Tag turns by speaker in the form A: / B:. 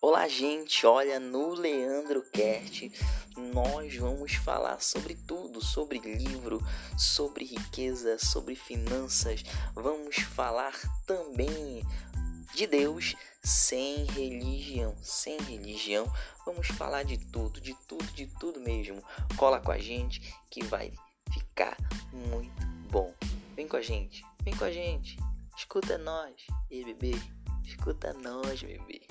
A: Olá, gente. Olha, no Leandro Kert, nós vamos falar sobre tudo, sobre livro, sobre riqueza, sobre finanças. Vamos falar também de Deus sem religião, sem religião. Vamos falar de tudo, de tudo, de tudo mesmo. Cola com a gente que vai ficar muito bom. Vem com a gente, vem com a gente. Escuta nós, e bebê, escuta nós, bebê.